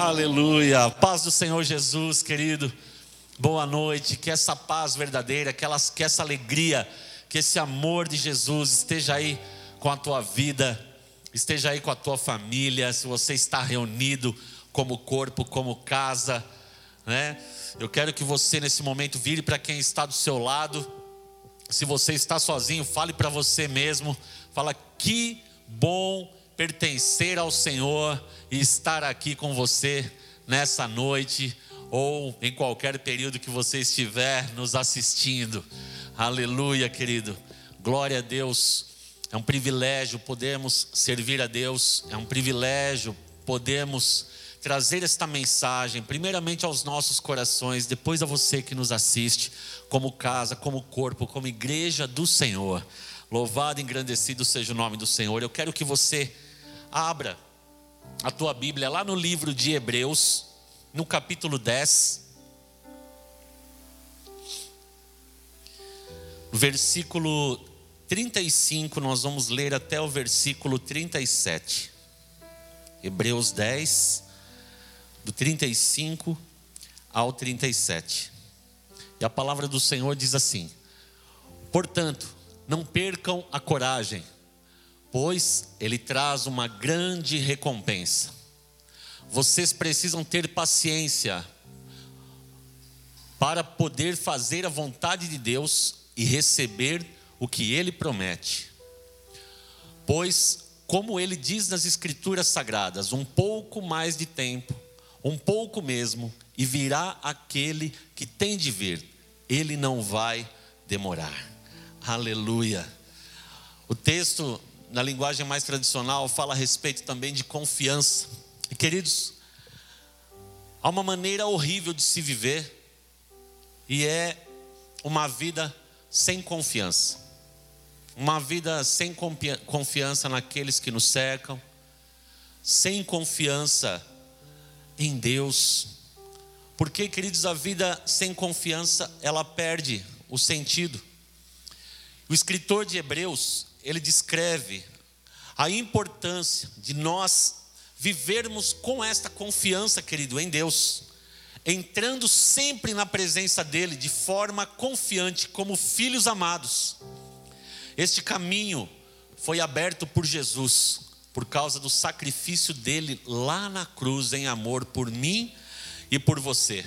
Aleluia. Paz do Senhor Jesus, querido. Boa noite. Que essa paz verdadeira, que, essa alegria, que esse amor de Jesus esteja aí com a tua vida, esteja aí com a tua família. Se você está reunido como corpo, como casa, né? Eu quero que você nesse momento vire para quem está do seu lado. Se você está sozinho, fale para você mesmo. Fala que bom pertencer ao Senhor e estar aqui com você nessa noite ou em qualquer período que você estiver nos assistindo. Aleluia, querido. Glória a Deus. É um privilégio podermos servir a Deus, é um privilégio podermos trazer esta mensagem, primeiramente aos nossos corações, depois a você que nos assiste, como casa, como corpo, como igreja do Senhor. Louvado e engrandecido seja o nome do Senhor. Eu quero que você Abra a tua Bíblia lá no livro de Hebreus, no capítulo 10. Versículo 35, nós vamos ler até o versículo 37. Hebreus 10, do 35 ao 37. E a palavra do Senhor diz assim: Portanto, não percam a coragem pois ele traz uma grande recompensa. Vocês precisam ter paciência para poder fazer a vontade de Deus e receber o que ele promete. Pois, como ele diz nas Escrituras Sagradas, um pouco mais de tempo, um pouco mesmo, e virá aquele que tem de vir, ele não vai demorar. Aleluia. O texto na linguagem mais tradicional, fala a respeito também de confiança. E queridos, há uma maneira horrível de se viver, e é uma vida sem confiança. Uma vida sem confiança naqueles que nos cercam, sem confiança em Deus. Porque, queridos, a vida sem confiança, ela perde o sentido. O escritor de Hebreus, ele descreve a importância de nós vivermos com esta confiança, querido, em Deus, entrando sempre na presença dEle de forma confiante, como filhos amados. Este caminho foi aberto por Jesus, por causa do sacrifício dele lá na cruz, em amor por mim e por você.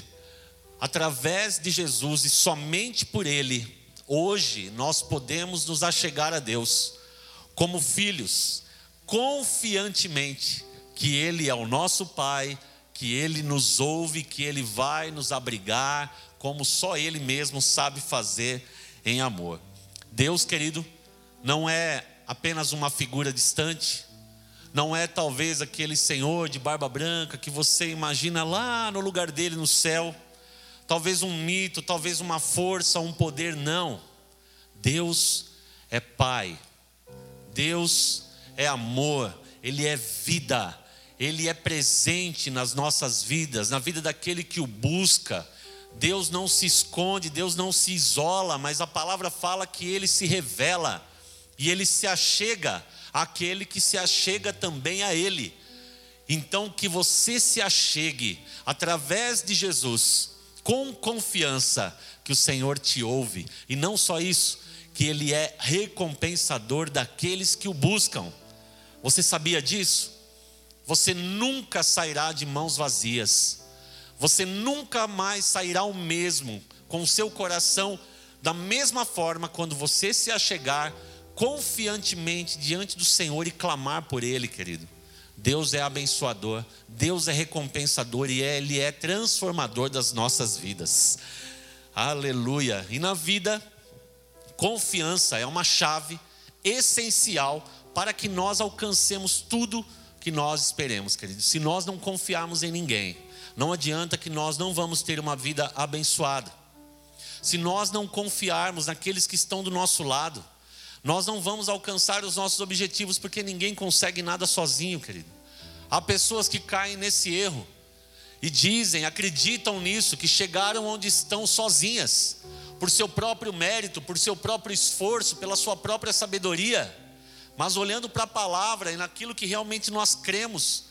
Através de Jesus e somente por Ele, Hoje nós podemos nos achegar a Deus como filhos, confiantemente, que Ele é o nosso Pai, que Ele nos ouve, que Ele vai nos abrigar, como só Ele mesmo sabe fazer em amor. Deus, querido, não é apenas uma figura distante, não é talvez aquele Senhor de barba branca que você imagina lá no lugar dele no céu talvez um mito, talvez uma força, um poder, não. Deus é Pai, Deus é amor, Ele é vida, Ele é presente nas nossas vidas, na vida daquele que o busca. Deus não se esconde, Deus não se isola, mas a palavra fala que Ele se revela e Ele se achega àquele que se achega também a Ele. Então, que você se achegue através de Jesus com confiança que o Senhor te ouve. E não só isso, que Ele é recompensador daqueles que o buscam. Você sabia disso? Você nunca sairá de mãos vazias. Você nunca mais sairá o mesmo, com o seu coração da mesma forma, quando você se achegar confiantemente diante do Senhor e clamar por Ele, querido. Deus é abençoador, Deus é recompensador e Ele é transformador das nossas vidas. Aleluia. E na vida, confiança é uma chave essencial para que nós alcancemos tudo que nós esperemos, queridos. Se nós não confiarmos em ninguém, não adianta que nós não vamos ter uma vida abençoada. Se nós não confiarmos naqueles que estão do nosso lado, nós não vamos alcançar os nossos objetivos porque ninguém consegue nada sozinho, querido. Há pessoas que caem nesse erro e dizem, acreditam nisso, que chegaram onde estão sozinhas, por seu próprio mérito, por seu próprio esforço, pela sua própria sabedoria. Mas olhando para a palavra e naquilo que realmente nós cremos,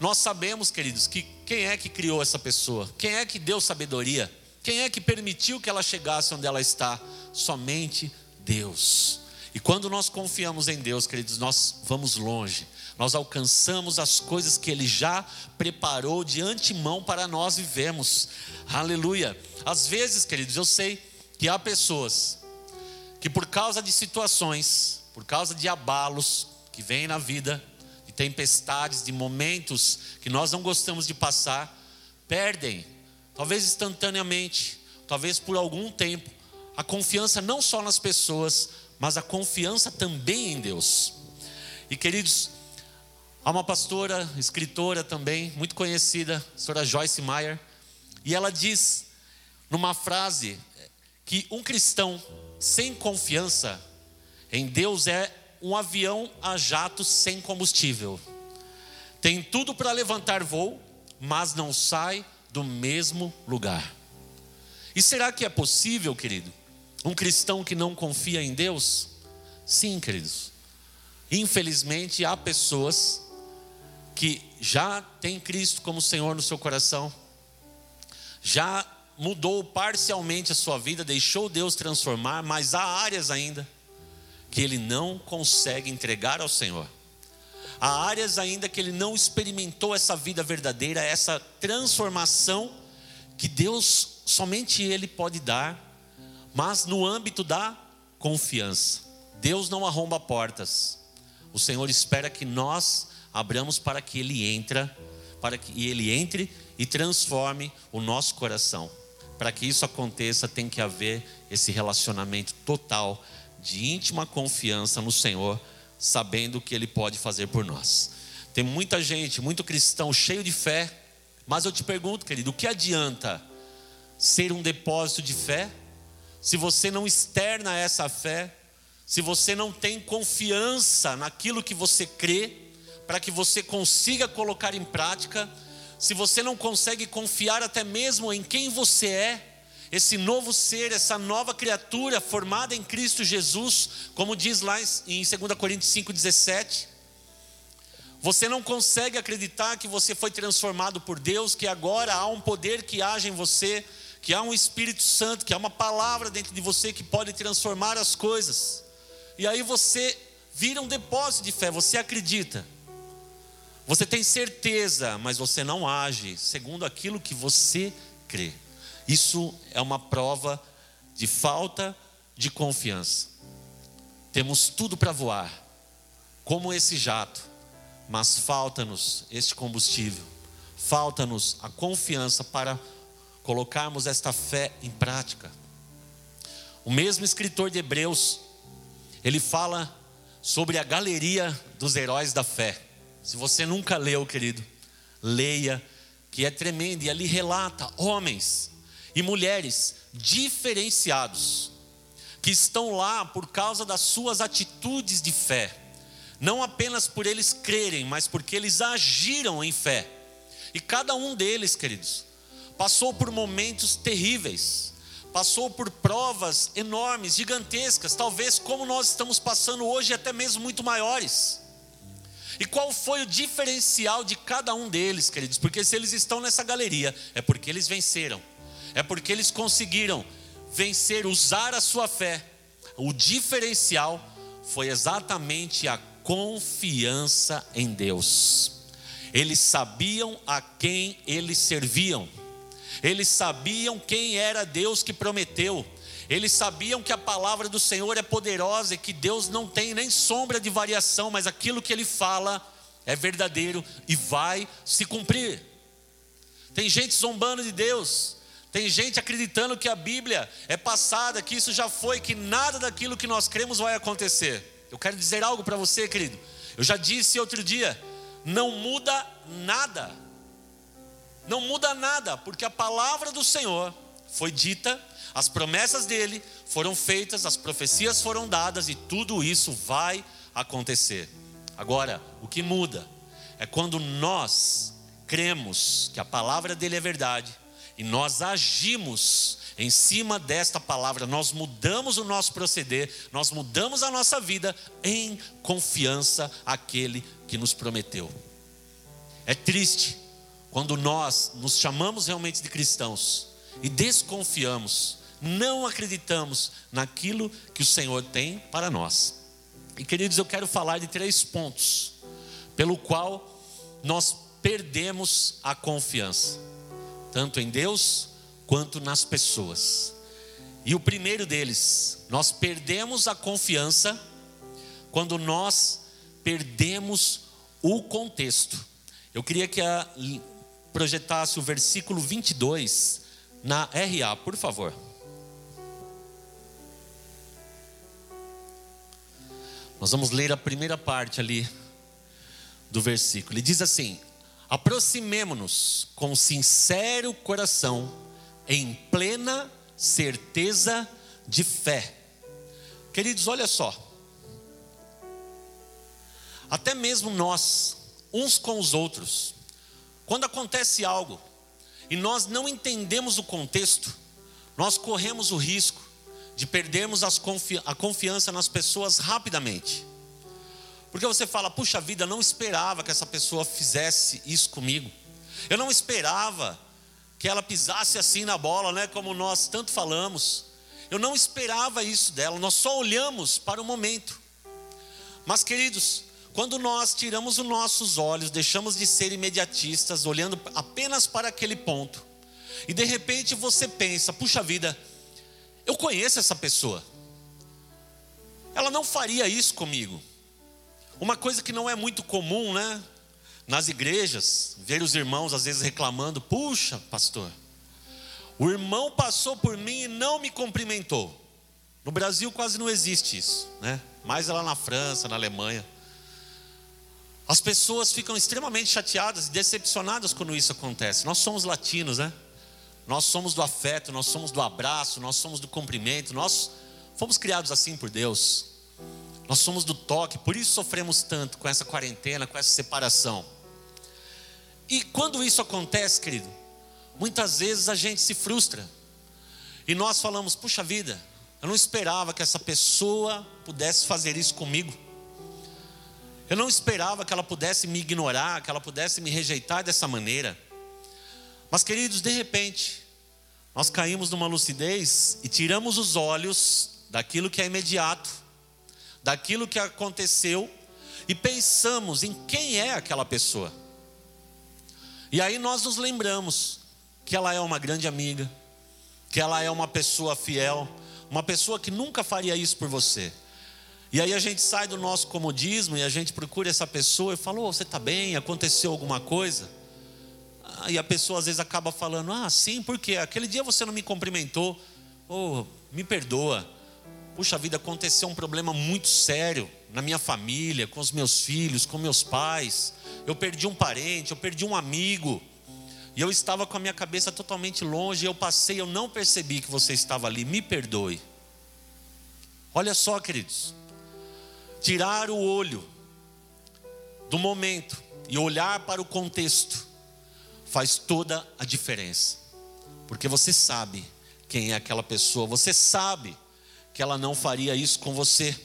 Nós sabemos, queridos, que quem é que criou essa pessoa? Quem é que deu sabedoria? Quem é que permitiu que ela chegasse onde ela está? Somente Deus. E quando nós confiamos em Deus, queridos, nós vamos longe. Nós alcançamos as coisas que Ele já preparou de antemão para nós vivemos. Aleluia. Às vezes, queridos, eu sei que há pessoas que por causa de situações, por causa de abalos que vêm na vida, de tempestades, de momentos que nós não gostamos de passar, perdem, talvez instantaneamente, talvez por algum tempo, a confiança não só nas pessoas, mas a confiança também em Deus. E queridos, há uma pastora, escritora também, muito conhecida, a senhora Joyce Meyer, e ela diz numa frase que um cristão sem confiança em Deus é um avião a jato sem combustível. Tem tudo para levantar voo, mas não sai do mesmo lugar. E será que é possível, querido, um cristão que não confia em Deus? Sim, queridos. Infelizmente, há pessoas que já têm Cristo como Senhor no seu coração, já mudou parcialmente a sua vida, deixou Deus transformar, mas há áreas ainda que ele não consegue entregar ao Senhor. Há áreas ainda que ele não experimentou essa vida verdadeira, essa transformação que Deus somente ele pode dar mas no âmbito da confiança. Deus não arromba portas. O Senhor espera que nós abramos para que ele entra, para que ele entre e transforme o nosso coração. Para que isso aconteça, tem que haver esse relacionamento total de íntima confiança no Senhor, sabendo o que ele pode fazer por nós. Tem muita gente, muito cristão cheio de fé, mas eu te pergunto, querido, o que adianta ser um depósito de fé se você não externa essa fé, se você não tem confiança naquilo que você crê, para que você consiga colocar em prática, se você não consegue confiar até mesmo em quem você é, esse novo ser, essa nova criatura formada em Cristo Jesus, como diz lá em 2 Coríntios 5,17, você não consegue acreditar que você foi transformado por Deus, que agora há um poder que age em você, que há um Espírito Santo, que há uma palavra dentro de você que pode transformar as coisas. E aí você vira um depósito de fé, você acredita. Você tem certeza, mas você não age segundo aquilo que você crê. Isso é uma prova de falta de confiança. Temos tudo para voar, como esse jato, mas falta-nos este combustível, falta-nos a confiança para colocarmos esta fé em prática. O mesmo escritor de Hebreus, ele fala sobre a galeria dos heróis da fé. Se você nunca leu, querido, leia, que é tremendo, e ali relata homens e mulheres diferenciados, que estão lá por causa das suas atitudes de fé, não apenas por eles crerem, mas porque eles agiram em fé. E cada um deles, queridos, passou por momentos terríveis, passou por provas enormes, gigantescas, talvez como nós estamos passando hoje, até mesmo muito maiores. E qual foi o diferencial de cada um deles, queridos? Porque se eles estão nessa galeria, é porque eles venceram, é porque eles conseguiram vencer, usar a sua fé. O diferencial foi exatamente a confiança em Deus. Eles sabiam a quem eles serviam. Eles sabiam quem era Deus que prometeu. Eles sabiam que a palavra do Senhor é poderosa e que Deus não tem nem sombra de variação, mas aquilo que ele fala é verdadeiro e vai se cumprir. Tem gente zombando de Deus, tem gente acreditando que a Bíblia é passada, que isso já foi, que nada daquilo que nós cremos vai acontecer. Eu quero dizer algo para você, querido. Eu já disse outro dia: não muda nada não muda nada, porque a palavra do Senhor foi dita, as promessas dele foram feitas, as profecias foram dadas e tudo isso vai acontecer. Agora, o que muda é quando nós cremos que a palavra dele é verdade e nós agimos em cima desta palavra, nós mudamos o nosso proceder, nós mudamos a nossa vida em confiança àquele que nos prometeu. É triste quando nós nos chamamos realmente de cristãos e desconfiamos, não acreditamos naquilo que o Senhor tem para nós. E queridos, eu quero falar de três pontos pelo qual nós perdemos a confiança, tanto em Deus quanto nas pessoas. E o primeiro deles, nós perdemos a confiança quando nós perdemos o contexto. Eu queria que a, projetasse o versículo 22 na RA, por favor. Nós vamos ler a primeira parte ali do versículo. Ele diz assim: Aproximemo-nos com sincero coração, em plena certeza de fé. Queridos, olha só. Até mesmo nós, uns com os outros, quando acontece algo e nós não entendemos o contexto, nós corremos o risco de perdermos confi a confiança nas pessoas rapidamente. Porque você fala, puxa vida, eu não esperava que essa pessoa fizesse isso comigo. Eu não esperava que ela pisasse assim na bola, né? Como nós tanto falamos. Eu não esperava isso dela, nós só olhamos para o momento. Mas, queridos, quando nós tiramos os nossos olhos, deixamos de ser imediatistas, olhando apenas para aquele ponto, e de repente você pensa: puxa vida, eu conheço essa pessoa, ela não faria isso comigo. Uma coisa que não é muito comum, né? Nas igrejas, ver os irmãos às vezes reclamando: puxa, pastor, o irmão passou por mim e não me cumprimentou. No Brasil quase não existe isso, né? Mais lá na França, na Alemanha. As pessoas ficam extremamente chateadas e decepcionadas quando isso acontece. Nós somos latinos, né? Nós somos do afeto, nós somos do abraço, nós somos do cumprimento, nós fomos criados assim por Deus. Nós somos do toque, por isso sofremos tanto com essa quarentena, com essa separação. E quando isso acontece, querido, muitas vezes a gente se frustra. E nós falamos: puxa vida, eu não esperava que essa pessoa pudesse fazer isso comigo. Eu não esperava que ela pudesse me ignorar, que ela pudesse me rejeitar dessa maneira. Mas, queridos, de repente, nós caímos numa lucidez e tiramos os olhos daquilo que é imediato, daquilo que aconteceu, e pensamos em quem é aquela pessoa. E aí nós nos lembramos que ela é uma grande amiga, que ela é uma pessoa fiel, uma pessoa que nunca faria isso por você. E aí a gente sai do nosso comodismo e a gente procura essa pessoa e fala: oh, você está bem? Aconteceu alguma coisa? E a pessoa às vezes acaba falando: Ah, sim, porque aquele dia você não me cumprimentou. Oh, me perdoa. Puxa vida, aconteceu um problema muito sério na minha família, com os meus filhos, com meus pais. Eu perdi um parente, eu perdi um amigo. E eu estava com a minha cabeça totalmente longe. Eu passei, eu não percebi que você estava ali. Me perdoe. Olha só, queridos tirar o olho do momento e olhar para o contexto faz toda a diferença. Porque você sabe quem é aquela pessoa, você sabe que ela não faria isso com você.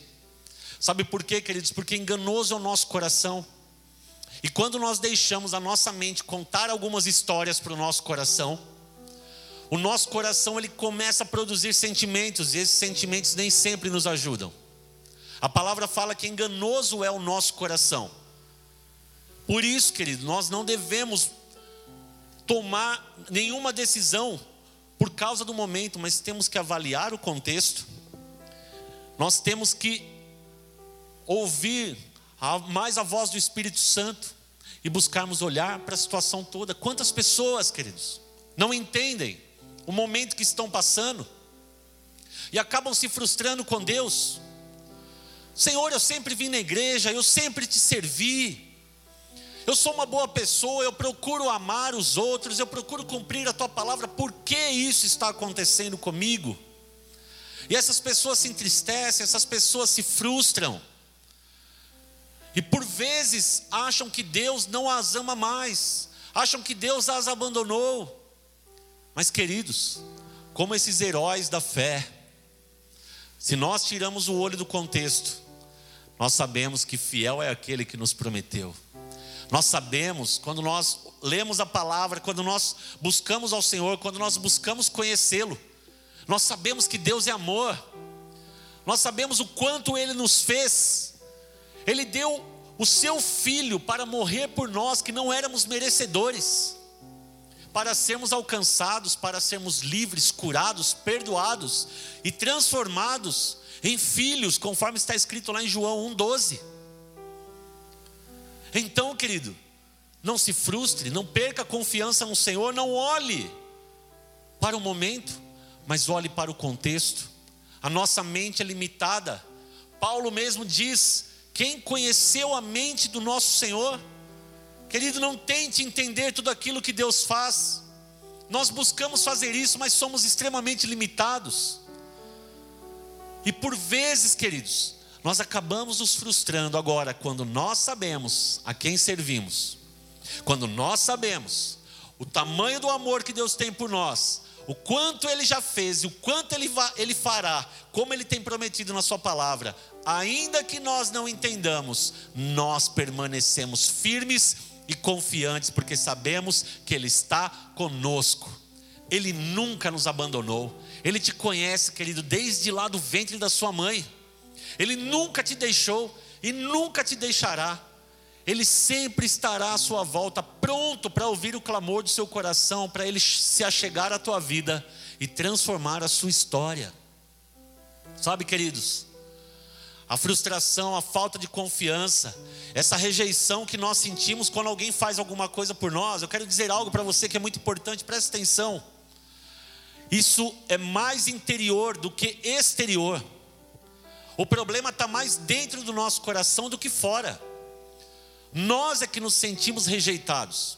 Sabe por quê, queridos? Porque enganoso é o nosso coração. E quando nós deixamos a nossa mente contar algumas histórias para o nosso coração, o nosso coração ele começa a produzir sentimentos e esses sentimentos nem sempre nos ajudam. A palavra fala que enganoso é o nosso coração. Por isso, querido, nós não devemos tomar nenhuma decisão por causa do momento, mas temos que avaliar o contexto. Nós temos que ouvir mais a voz do Espírito Santo e buscarmos olhar para a situação toda. Quantas pessoas, queridos, não entendem o momento que estão passando e acabam se frustrando com Deus Senhor, eu sempre vim na igreja, eu sempre te servi. Eu sou uma boa pessoa, eu procuro amar os outros, eu procuro cumprir a tua palavra. Por que isso está acontecendo comigo? E essas pessoas se entristecem, essas pessoas se frustram. E por vezes acham que Deus não as ama mais, acham que Deus as abandonou. Mas queridos, como esses heróis da fé, se nós tiramos o olho do contexto, nós sabemos que fiel é aquele que nos prometeu. Nós sabemos, quando nós lemos a palavra, quando nós buscamos ao Senhor, quando nós buscamos conhecê-lo, nós sabemos que Deus é amor, nós sabemos o quanto Ele nos fez, Ele deu o seu Filho para morrer por nós que não éramos merecedores, para sermos alcançados, para sermos livres, curados, perdoados e transformados em filhos, conforme está escrito lá em João 1,12. Então, querido, não se frustre, não perca a confiança no Senhor, não olhe para o momento, mas olhe para o contexto. A nossa mente é limitada. Paulo mesmo diz: quem conheceu a mente do nosso Senhor? Querido, não tente entender tudo aquilo que Deus faz. Nós buscamos fazer isso, mas somos extremamente limitados. E por vezes, queridos, nós acabamos nos frustrando agora quando nós sabemos a quem servimos, quando nós sabemos o tamanho do amor que Deus tem por nós, o quanto Ele já fez e o quanto Ele, ele fará, como Ele tem prometido na Sua palavra, ainda que nós não entendamos, nós permanecemos firmes e confiantes, porque sabemos que Ele está conosco. Ele nunca nos abandonou. Ele te conhece, querido, desde lá do ventre da sua mãe. Ele nunca te deixou e nunca te deixará. Ele sempre estará à sua volta, pronto para ouvir o clamor do seu coração, para ele se achegar à tua vida e transformar a sua história. Sabe, queridos, a frustração, a falta de confiança, essa rejeição que nós sentimos quando alguém faz alguma coisa por nós, eu quero dizer algo para você que é muito importante, preste atenção. Isso é mais interior do que exterior. O problema está mais dentro do nosso coração do que fora. Nós é que nos sentimos rejeitados.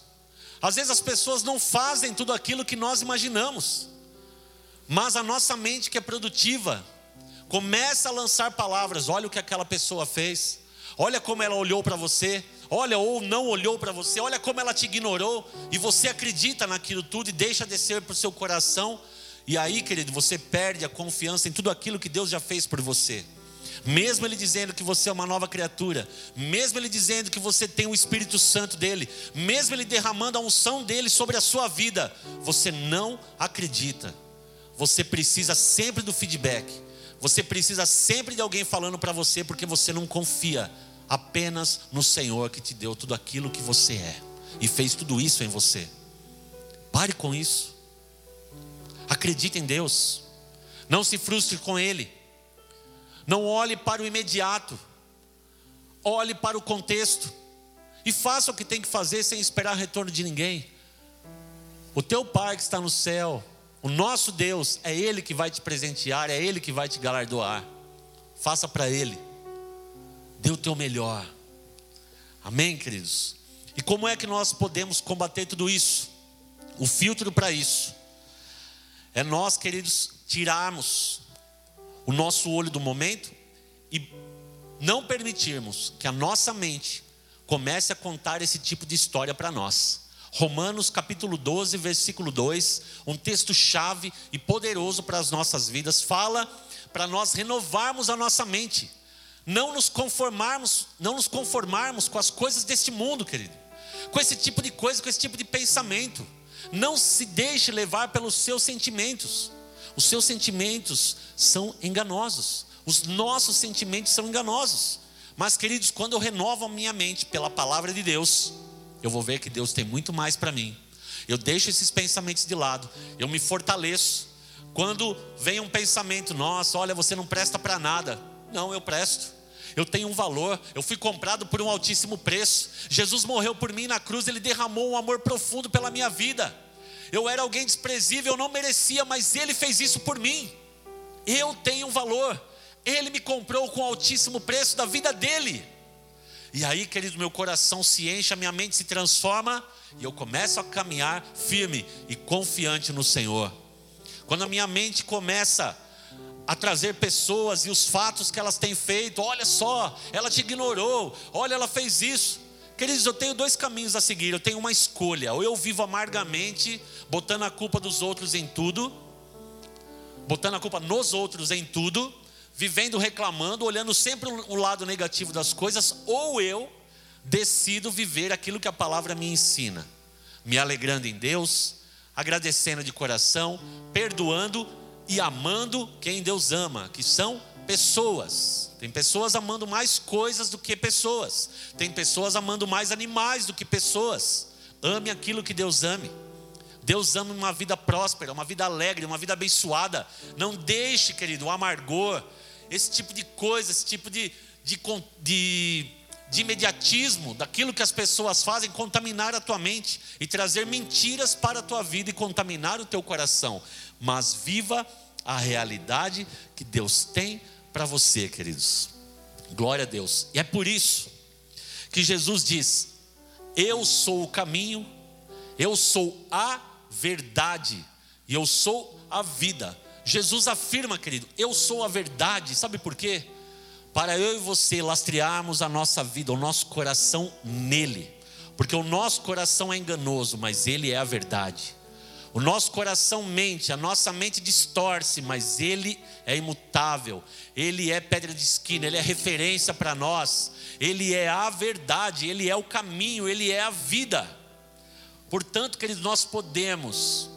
Às vezes as pessoas não fazem tudo aquilo que nós imaginamos, mas a nossa mente que é produtiva começa a lançar palavras: olha o que aquela pessoa fez, olha como ela olhou para você, olha ou não olhou para você, olha como ela te ignorou, e você acredita naquilo tudo e deixa descer para o seu coração, e aí, querido, você perde a confiança em tudo aquilo que Deus já fez por você mesmo Ele dizendo que você é uma nova criatura, mesmo Ele dizendo que você tem o Espírito Santo dele, mesmo Ele derramando a unção dele sobre a sua vida, você não acredita. Você precisa sempre do feedback, você precisa sempre de alguém falando para você, porque você não confia apenas no Senhor que te deu tudo aquilo que você é e fez tudo isso em você. Pare com isso. Acredite em Deus. Não se frustre com Ele. Não olhe para o imediato, olhe para o contexto e faça o que tem que fazer sem esperar retorno de ninguém. O teu Pai que está no céu, o nosso Deus, é Ele que vai te presentear, é Ele que vai te galardoar. Faça para Ele, dê o teu melhor. Amém, queridos? E como é que nós podemos combater tudo isso? O filtro para isso é nós, queridos, tirarmos o nosso olho do momento e não permitirmos que a nossa mente comece a contar esse tipo de história para nós. Romanos capítulo 12, versículo 2, um texto chave e poderoso para as nossas vidas, fala para nós renovarmos a nossa mente, não nos conformarmos, não nos conformarmos com as coisas deste mundo, querido. Com esse tipo de coisa, com esse tipo de pensamento. Não se deixe levar pelos seus sentimentos. Os seus sentimentos são enganosos. Os nossos sentimentos são enganosos. Mas, queridos, quando eu renovo a minha mente pela palavra de Deus, eu vou ver que Deus tem muito mais para mim. Eu deixo esses pensamentos de lado, eu me fortaleço. Quando vem um pensamento, nossa, olha, você não presta para nada. Não, eu presto. Eu tenho um valor, eu fui comprado por um altíssimo preço. Jesus morreu por mim na cruz, ele derramou um amor profundo pela minha vida. Eu era alguém desprezível, eu não merecia, mas Ele fez isso por mim. Eu tenho um valor. Ele me comprou com altíssimo preço da vida dele. E aí, querido, meu coração se enche, a minha mente se transforma e eu começo a caminhar firme e confiante no Senhor. Quando a minha mente começa a trazer pessoas e os fatos que elas têm feito, olha só, ela te ignorou, olha, ela fez isso. Queridos, eu tenho dois caminhos a seguir, eu tenho uma escolha. Ou eu vivo amargamente, botando a culpa dos outros em tudo, botando a culpa nos outros em tudo, vivendo reclamando, olhando sempre o lado negativo das coisas, ou eu decido viver aquilo que a palavra me ensina, me alegrando em Deus, agradecendo de coração, perdoando e amando quem Deus ama, que são pessoas. Tem pessoas amando mais coisas do que pessoas. Tem pessoas amando mais animais do que pessoas. Ame aquilo que Deus ame. Deus ama uma vida próspera, uma vida alegre, uma vida abençoada. Não deixe, querido, o amargor, esse tipo de coisa, esse tipo de, de, de, de imediatismo, daquilo que as pessoas fazem, contaminar a tua mente e trazer mentiras para a tua vida e contaminar o teu coração. Mas viva a realidade que Deus tem para você, queridos. Glória a Deus. E é por isso que Jesus diz: Eu sou o caminho, eu sou a verdade e eu sou a vida. Jesus afirma, querido, eu sou a verdade. Sabe por quê? Para eu e você lastrearmos a nossa vida, o nosso coração nele. Porque o nosso coração é enganoso, mas ele é a verdade. O nosso coração mente, a nossa mente distorce, mas Ele é imutável, Ele é pedra de esquina, Ele é referência para nós, Ele é a verdade, Ele é o caminho, Ele é a vida. Portanto, queridos, nós podemos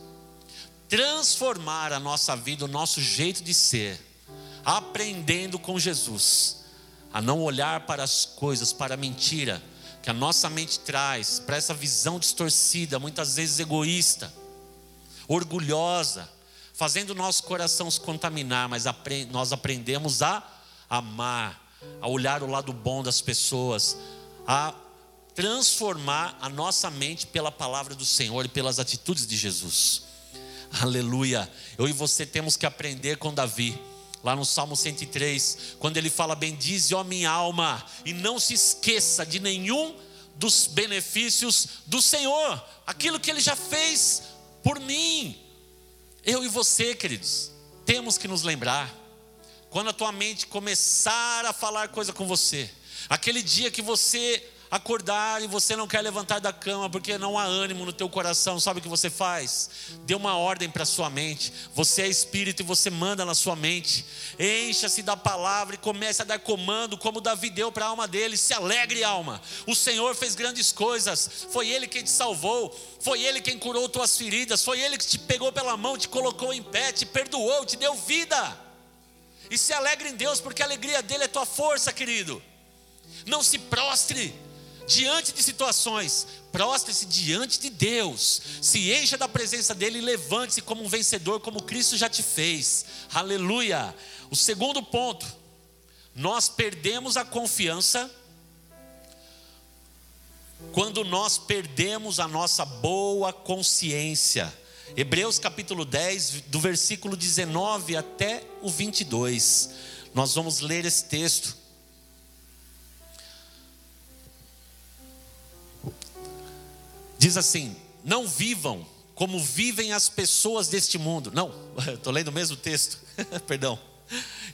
transformar a nossa vida, o nosso jeito de ser, aprendendo com Jesus, a não olhar para as coisas, para a mentira que a nossa mente traz, para essa visão distorcida, muitas vezes egoísta orgulhosa, fazendo nosso coração se contaminar, mas nós aprendemos a amar, a olhar o lado bom das pessoas, a transformar a nossa mente pela palavra do Senhor e pelas atitudes de Jesus. Aleluia. Eu e você temos que aprender com Davi. Lá no Salmo 103, quando ele fala: Bendize, ó minha alma, e não se esqueça de nenhum dos benefícios do Senhor, aquilo que ele já fez por mim. Eu e você, queridos, temos que nos lembrar. Quando a tua mente começar a falar coisa com você, aquele dia que você acordar e você não quer levantar da cama porque não há ânimo no teu coração, sabe o que você faz? Dê uma ordem para sua mente. Você é espírito e você manda na sua mente. Encha-se da palavra e comece a dar comando como Davi deu para a alma dele. Se alegre, alma. O Senhor fez grandes coisas. Foi ele quem te salvou. Foi ele quem curou tuas feridas. Foi ele que te pegou pela mão, te colocou em pé, te perdoou, te deu vida. E se alegre em Deus, porque a alegria dele é tua força, querido. Não se prostre diante de situações, prostre-se diante de Deus, se encha da presença dEle e levante-se como um vencedor, como Cristo já te fez. Aleluia. O segundo ponto, nós perdemos a confiança quando nós perdemos a nossa boa consciência. Hebreus capítulo 10, do versículo 19 até o 22. Nós vamos ler esse texto. Diz assim: Não vivam como vivem as pessoas deste mundo. Não, estou lendo o mesmo texto, perdão.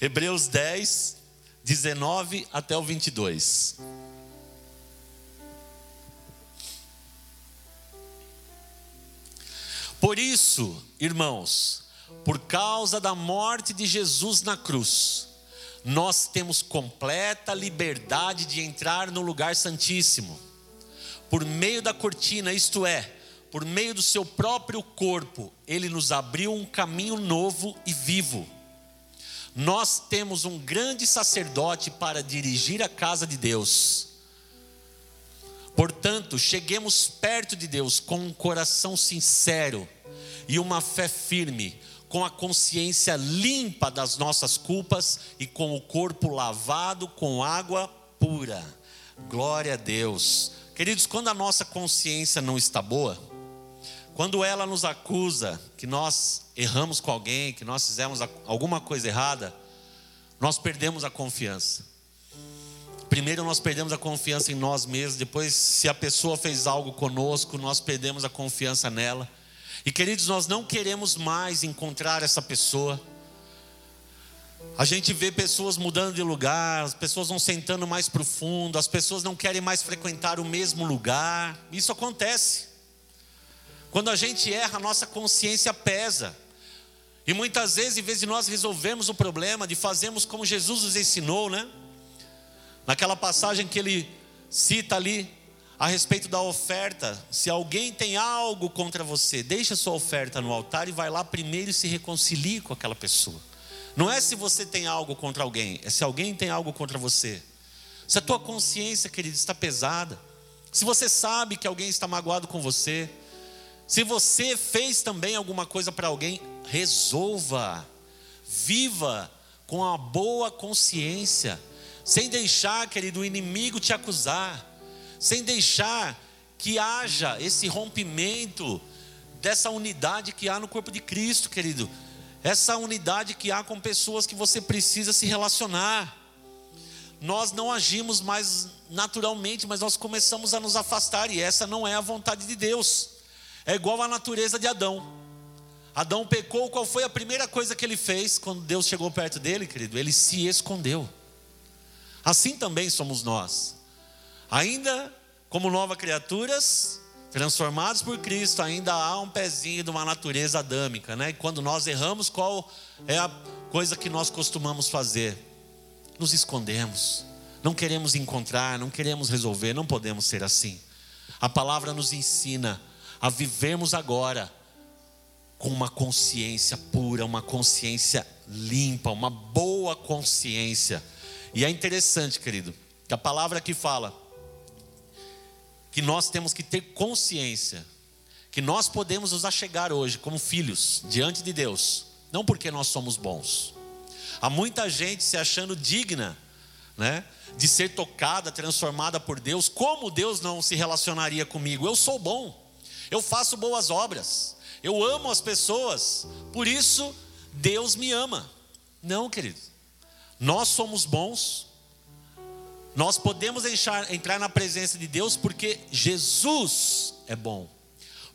Hebreus 10, 19 até o 22. Por isso, irmãos, por causa da morte de Jesus na cruz, nós temos completa liberdade de entrar no lugar santíssimo por meio da cortina, isto é, por meio do seu próprio corpo, ele nos abriu um caminho novo e vivo. Nós temos um grande sacerdote para dirigir a casa de Deus. Portanto, cheguemos perto de Deus com um coração sincero e uma fé firme, com a consciência limpa das nossas culpas e com o corpo lavado com água pura. Glória a Deus. Queridos, quando a nossa consciência não está boa, quando ela nos acusa que nós erramos com alguém, que nós fizemos alguma coisa errada, nós perdemos a confiança. Primeiro nós perdemos a confiança em nós mesmos, depois, se a pessoa fez algo conosco, nós perdemos a confiança nela. E queridos, nós não queremos mais encontrar essa pessoa. A gente vê pessoas mudando de lugar, as pessoas vão sentando mais profundo, as pessoas não querem mais frequentar o mesmo lugar. Isso acontece. Quando a gente erra, a nossa consciência pesa. E muitas vezes, em vez de nós resolvermos o problema, de fazermos como Jesus nos ensinou, né? Naquela passagem que ele cita ali a respeito da oferta. Se alguém tem algo contra você, deixa sua oferta no altar e vai lá primeiro e se reconcilie com aquela pessoa. Não é se você tem algo contra alguém, é se alguém tem algo contra você. Se a tua consciência, querido, está pesada, se você sabe que alguém está magoado com você, se você fez também alguma coisa para alguém, resolva, viva com a boa consciência, sem deixar, querido, o inimigo te acusar, sem deixar que haja esse rompimento dessa unidade que há no corpo de Cristo, querido, essa unidade que há com pessoas que você precisa se relacionar. Nós não agimos mais naturalmente, mas nós começamos a nos afastar, e essa não é a vontade de Deus. É igual à natureza de Adão. Adão pecou, qual foi a primeira coisa que ele fez quando Deus chegou perto dele, querido? Ele se escondeu. Assim também somos nós. Ainda como novas criaturas, transformados por Cristo, ainda há um pezinho de uma natureza adâmica, né? E quando nós erramos, qual é a coisa que nós costumamos fazer? Nos escondemos. Não queremos encontrar, não queremos resolver, não podemos ser assim. A palavra nos ensina a vivermos agora com uma consciência pura, uma consciência limpa, uma boa consciência. E é interessante, querido, que a palavra aqui fala que nós temos que ter consciência que nós podemos nos achegar hoje como filhos diante de Deus, não porque nós somos bons. Há muita gente se achando digna, né, de ser tocada, transformada por Deus. Como Deus não se relacionaria comigo? Eu sou bom. Eu faço boas obras. Eu amo as pessoas. Por isso Deus me ama. Não, querido. Nós somos bons. Nós podemos entrar na presença de Deus porque Jesus é bom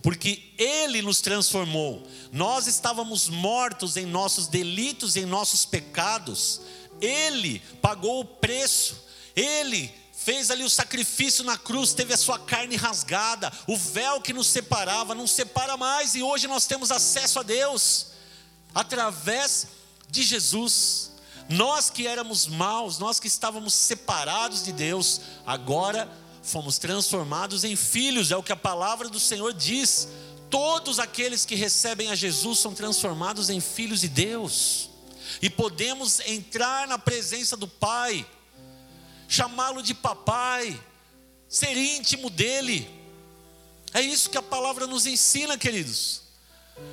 porque Ele nos transformou. Nós estávamos mortos em nossos delitos, em nossos pecados. Ele pagou o preço. Ele fez ali o sacrifício na cruz, teve a sua carne rasgada, o véu que nos separava não separa mais, e hoje nós temos acesso a Deus através de Jesus. Nós que éramos maus, nós que estávamos separados de Deus, agora fomos transformados em filhos, é o que a palavra do Senhor diz. Todos aqueles que recebem a Jesus são transformados em filhos de Deus, e podemos entrar na presença do Pai, chamá-lo de papai, ser íntimo dele. É isso que a palavra nos ensina, queridos.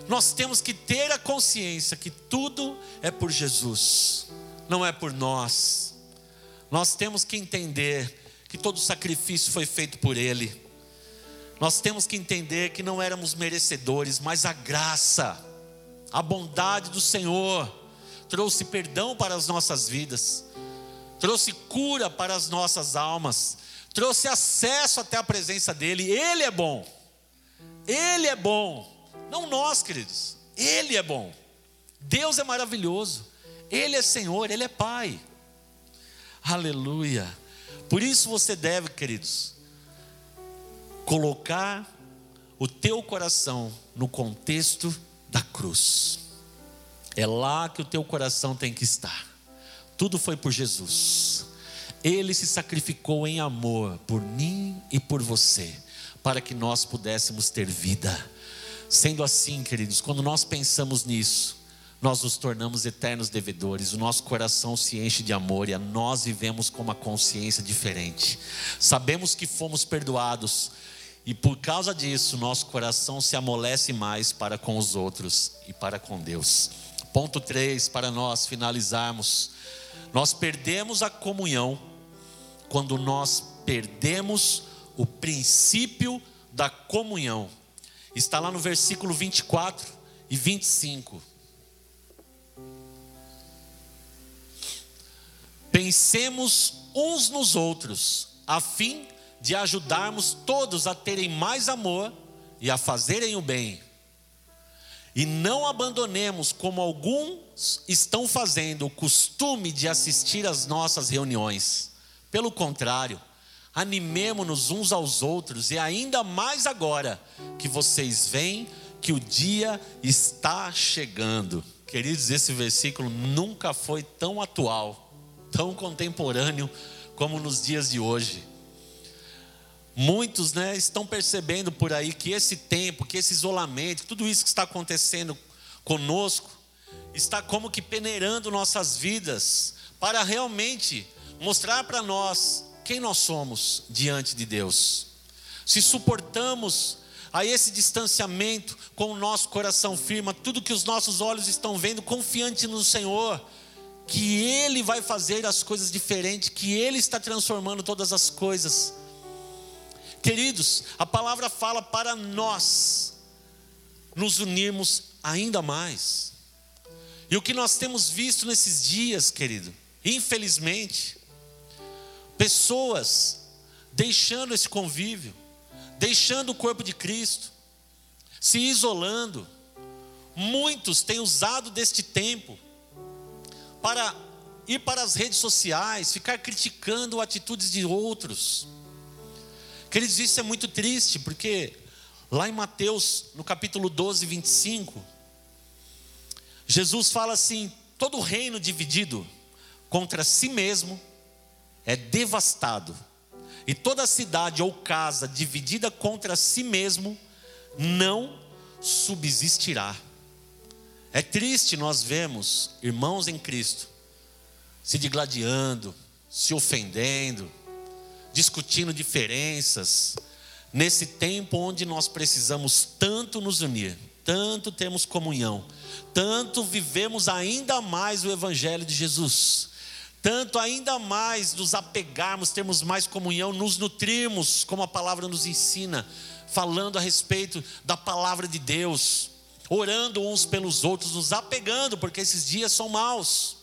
Nós temos que ter a consciência que tudo é por Jesus, não é por nós. Nós temos que entender que todo sacrifício foi feito por Ele. Nós temos que entender que não éramos merecedores, mas a graça, a bondade do Senhor trouxe perdão para as nossas vidas, trouxe cura para as nossas almas, trouxe acesso até a presença dEle. Ele é bom, Ele é bom, não nós, queridos, Ele é bom. Deus é maravilhoso, Ele é Senhor, Ele é Pai. Aleluia. Por isso você deve, queridos, colocar o teu coração no contexto da cruz. É lá que o teu coração tem que estar. Tudo foi por Jesus. Ele se sacrificou em amor por mim e por você, para que nós pudéssemos ter vida. Sendo assim, queridos, quando nós pensamos nisso, nós nos tornamos eternos devedores, o nosso coração se enche de amor e nós vivemos com uma consciência diferente. Sabemos que fomos perdoados e por causa disso, nosso coração se amolece mais para com os outros e para com Deus. Ponto 3, para nós finalizarmos. Nós perdemos a comunhão quando nós perdemos o princípio da comunhão. Está lá no versículo 24 e 25. Pensemos uns nos outros, a fim de ajudarmos todos a terem mais amor e a fazerem o bem. E não abandonemos, como alguns estão fazendo, o costume de assistir às nossas reuniões. Pelo contrário, animemos-nos uns aos outros, e ainda mais agora que vocês veem que o dia está chegando. Queridos, esse versículo nunca foi tão atual tão contemporâneo como nos dias de hoje. Muitos né, estão percebendo por aí que esse tempo, que esse isolamento, tudo isso que está acontecendo conosco, está como que peneirando nossas vidas para realmente mostrar para nós quem nós somos diante de Deus. Se suportamos a esse distanciamento com o nosso coração firme, tudo que os nossos olhos estão vendo, confiante no Senhor, que Ele vai fazer as coisas diferentes, que Ele está transformando todas as coisas Queridos, a palavra fala para nós nos unirmos ainda mais. E o que nós temos visto nesses dias, querido, infelizmente, pessoas deixando esse convívio, deixando o corpo de Cristo, se isolando. Muitos têm usado deste tempo para ir para as redes sociais, ficar criticando atitudes de outros Queridos, isso é muito triste, porque lá em Mateus, no capítulo 12, 25, Jesus fala assim: todo reino dividido contra si mesmo é devastado, e toda cidade ou casa dividida contra si mesmo não subsistirá. É triste nós vemos irmãos em Cristo se digladiando, se ofendendo, discutindo diferenças, nesse tempo onde nós precisamos tanto nos unir, tanto temos comunhão, tanto vivemos ainda mais o Evangelho de Jesus, tanto ainda mais nos apegarmos, termos mais comunhão, nos nutrirmos, como a palavra nos ensina, falando a respeito da palavra de Deus, orando uns pelos outros, nos apegando, porque esses dias são maus,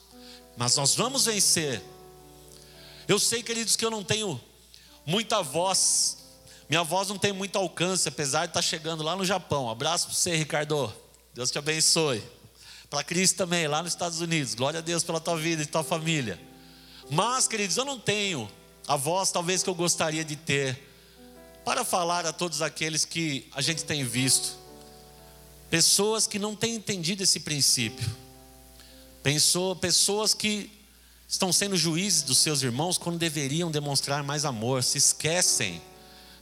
mas nós vamos vencer. Eu sei, queridos, que eu não tenho muita voz. Minha voz não tem muito alcance, apesar de estar chegando lá no Japão. Abraço para você, Ricardo. Deus te abençoe. Para Cris também, lá nos Estados Unidos. Glória a Deus pela tua vida e tua família. Mas, queridos, eu não tenho a voz talvez que eu gostaria de ter para falar a todos aqueles que a gente tem visto. Pessoas que não têm entendido esse princípio. Pessoas que estão sendo juízes dos seus irmãos quando deveriam demonstrar mais amor, se esquecem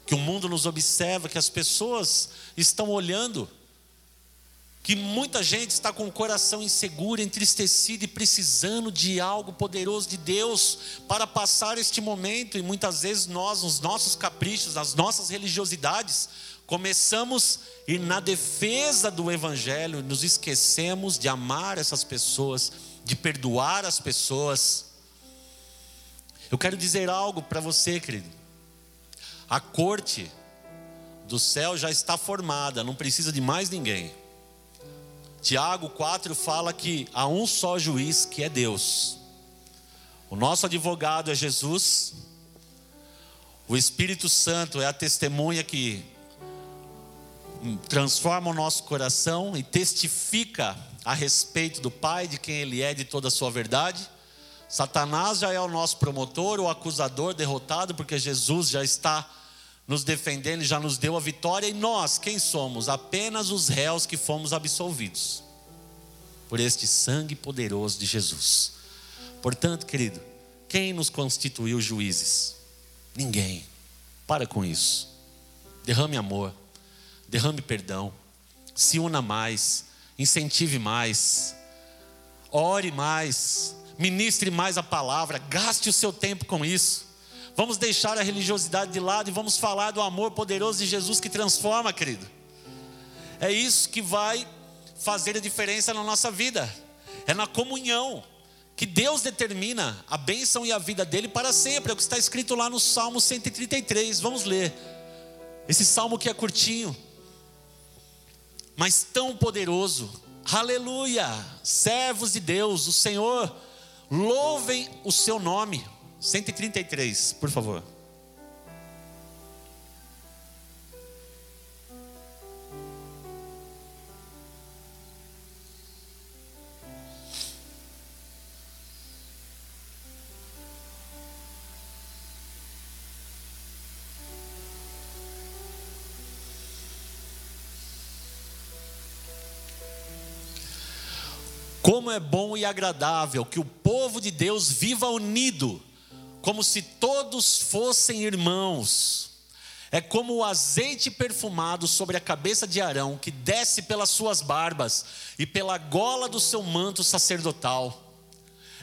que o mundo nos observa, que as pessoas estão olhando, que muita gente está com o coração inseguro, entristecido e precisando de algo poderoso de Deus para passar este momento, e muitas vezes nós, nos nossos caprichos, nas nossas religiosidades, começamos a ir na defesa do Evangelho, nos esquecemos de amar essas pessoas de perdoar as pessoas. Eu quero dizer algo para você, querido. A corte do céu já está formada, não precisa de mais ninguém. Tiago 4 fala que há um só juiz que é Deus. O nosso advogado é Jesus. O Espírito Santo é a testemunha que transforma o nosso coração e testifica a respeito do Pai, de quem Ele é, de toda a sua verdade. Satanás já é o nosso promotor, o acusador derrotado, porque Jesus já está nos defendendo já nos deu a vitória. E nós, quem somos? Apenas os réus que fomos absolvidos por este sangue poderoso de Jesus. Portanto, querido, quem nos constituiu juízes? Ninguém. Para com isso. Derrame amor, derrame perdão, se una mais incentive mais, ore mais, ministre mais a palavra, gaste o seu tempo com isso. Vamos deixar a religiosidade de lado e vamos falar do amor poderoso de Jesus que transforma, querido. É isso que vai fazer a diferença na nossa vida. É na comunhão que Deus determina a bênção e a vida dele para sempre. É o que está escrito lá no Salmo 133. Vamos ler. Esse salmo que é curtinho mas tão poderoso. Aleluia! Servos de Deus, o Senhor, louvem o seu nome. 133, por favor. Como é bom e agradável que o povo de Deus viva unido, como se todos fossem irmãos. é como o azeite perfumado sobre a cabeça de Arão, que desce pelas suas barbas e pela gola do seu manto sacerdotal.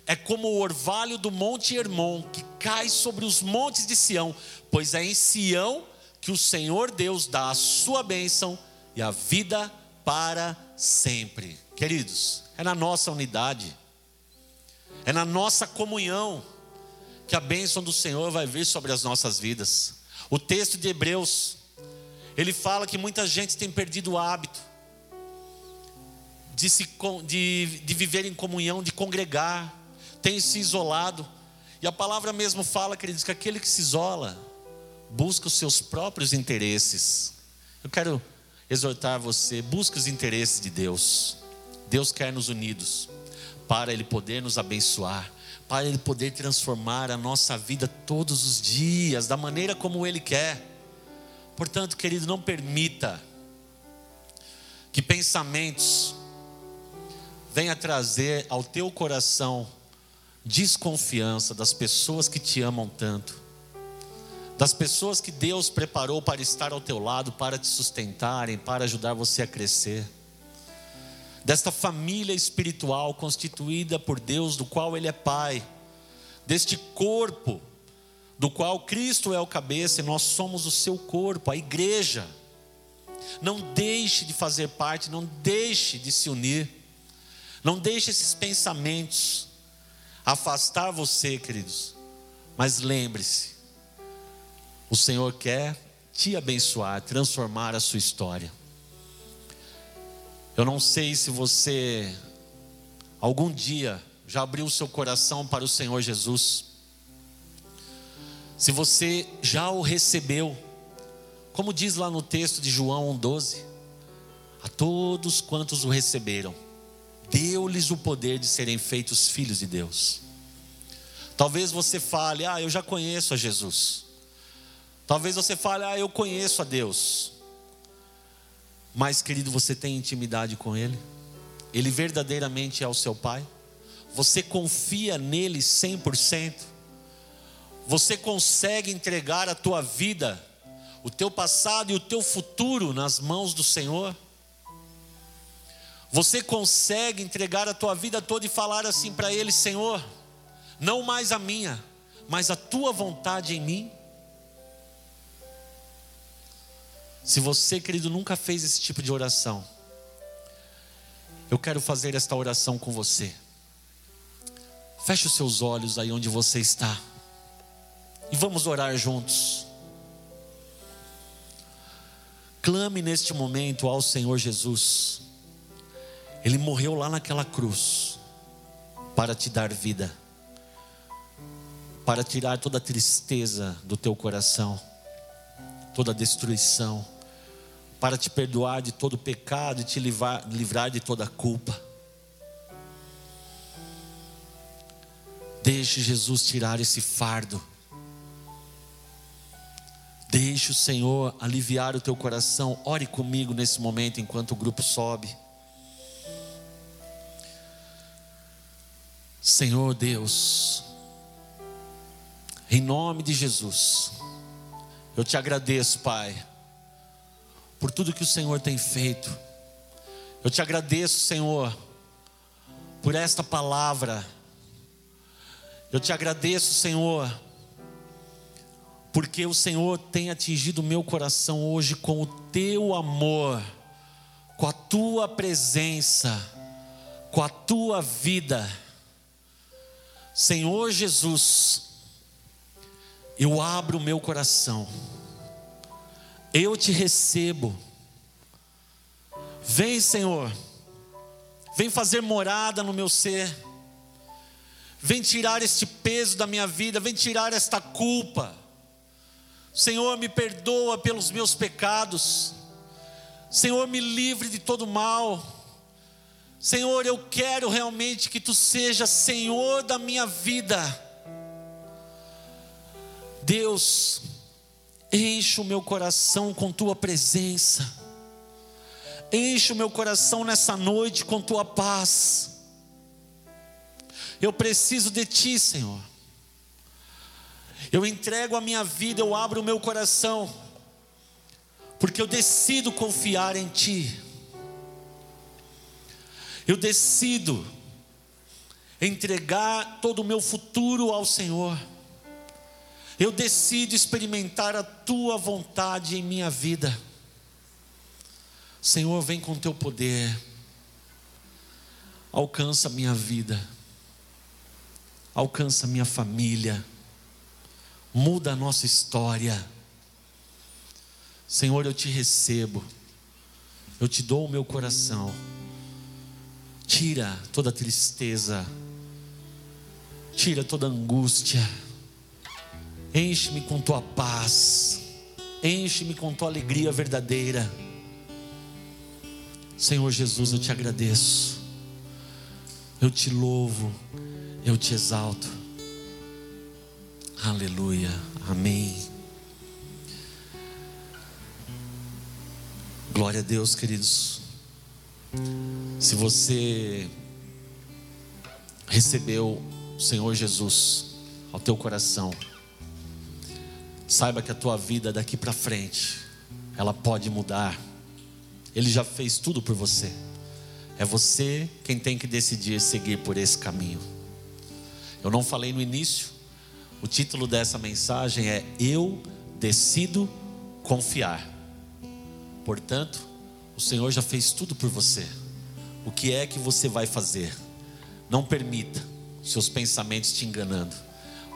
É como o orvalho do monte Hermon, que cai sobre os montes de Sião, pois é em Sião que o Senhor Deus dá a sua bênção e a vida para sempre. Queridos, é na nossa unidade, é na nossa comunhão que a bênção do Senhor vai vir sobre as nossas vidas. O texto de Hebreus, ele fala que muita gente tem perdido o hábito de, se, de, de viver em comunhão, de congregar, tem se isolado. E a palavra mesmo fala, queridos, que aquele que se isola busca os seus próprios interesses. Eu quero exortar você, busque os interesses de Deus. Deus quer nos unidos para Ele poder nos abençoar, para Ele poder transformar a nossa vida todos os dias, da maneira como Ele quer. Portanto, querido, não permita que pensamentos venham trazer ao teu coração desconfiança das pessoas que te amam tanto, das pessoas que Deus preparou para estar ao teu lado, para te sustentarem, para ajudar você a crescer desta família espiritual constituída por Deus, do qual Ele é Pai, deste corpo, do qual Cristo é o cabeça e nós somos o seu corpo, a igreja. Não deixe de fazer parte, não deixe de se unir, não deixe esses pensamentos afastar você, queridos. Mas lembre-se, o Senhor quer te abençoar, transformar a sua história. Eu não sei se você algum dia já abriu o seu coração para o Senhor Jesus. Se você já o recebeu, como diz lá no texto de João 1,12: A todos quantos o receberam, deu-lhes o poder de serem feitos filhos de Deus. Talvez você fale, ah, eu já conheço a Jesus. Talvez você fale, ah, eu conheço a Deus. Mas, querido, você tem intimidade com Ele? Ele verdadeiramente é o seu Pai? Você confia nele 100%? Você consegue entregar a tua vida, o teu passado e o teu futuro nas mãos do Senhor? Você consegue entregar a tua vida toda e falar assim para Ele: Senhor, não mais a minha, mas a tua vontade em mim? Se você, querido, nunca fez esse tipo de oração, eu quero fazer esta oração com você. Feche os seus olhos aí onde você está. E vamos orar juntos. Clame neste momento ao Senhor Jesus. Ele morreu lá naquela cruz para te dar vida, para tirar toda a tristeza do teu coração toda destruição, para te perdoar de todo pecado e te livrar, livrar de toda culpa. Deixe Jesus tirar esse fardo. Deixe o Senhor aliviar o teu coração. Ore comigo nesse momento enquanto o grupo sobe. Senhor Deus, em nome de Jesus, eu te agradeço, Pai, por tudo que o Senhor tem feito. Eu te agradeço, Senhor, por esta palavra. Eu te agradeço, Senhor, porque o Senhor tem atingido o meu coração hoje com o teu amor, com a tua presença, com a tua vida. Senhor Jesus, eu abro o meu coração, eu te recebo. Vem, Senhor, vem fazer morada no meu ser, vem tirar este peso da minha vida, vem tirar esta culpa. Senhor, me perdoa pelos meus pecados, Senhor, me livre de todo mal. Senhor, eu quero realmente que Tu sejas Senhor da minha vida Deus, enche o meu coração com tua presença, enche o meu coração nessa noite com tua paz. Eu preciso de ti, Senhor. Eu entrego a minha vida, eu abro o meu coração. porque eu decido confiar em Ti. Eu decido entregar todo o meu futuro ao Senhor. Eu decido experimentar a tua vontade em minha vida. Senhor, vem com teu poder. Alcança minha vida. Alcança minha família. Muda a nossa história. Senhor, eu te recebo. Eu te dou o meu coração. Tira toda tristeza. Tira toda angústia Enche-me com tua paz. Enche-me com tua alegria verdadeira. Senhor Jesus, eu te agradeço. Eu te louvo. Eu te exalto. Aleluia. Amém. Glória a Deus, queridos. Se você recebeu o Senhor Jesus ao teu coração, Saiba que a tua vida daqui para frente, ela pode mudar. Ele já fez tudo por você. É você quem tem que decidir seguir por esse caminho. Eu não falei no início, o título dessa mensagem é Eu decido confiar. Portanto, o Senhor já fez tudo por você. O que é que você vai fazer? Não permita seus pensamentos te enganando,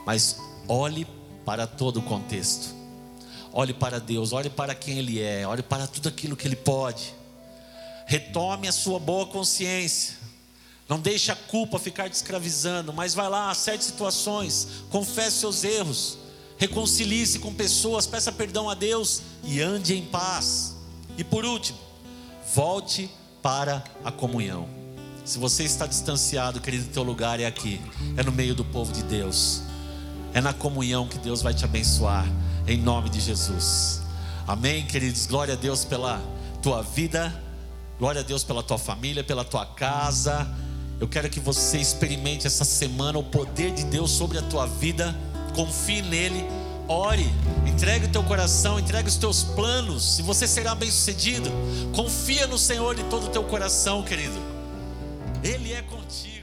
mas olhe para todo o contexto. Olhe para Deus, olhe para quem Ele é, olhe para tudo aquilo que Ele pode. Retome a sua boa consciência. Não deixe a culpa ficar te escravizando, mas vai lá, acerte situações, confesse seus erros, reconcilie-se com pessoas, peça perdão a Deus e ande em paz. E por último, volte para a comunhão. Se você está distanciado, querido, teu lugar é aqui, é no meio do povo de Deus. É na comunhão que Deus vai te abençoar, em nome de Jesus. Amém, queridos. Glória a Deus pela tua vida, glória a Deus pela tua família, pela tua casa. Eu quero que você experimente essa semana o poder de Deus sobre a tua vida. Confie nele, ore, entregue o teu coração, entregue os teus planos. Se você será bem-sucedido, confia no Senhor de todo o teu coração, querido. Ele é contigo.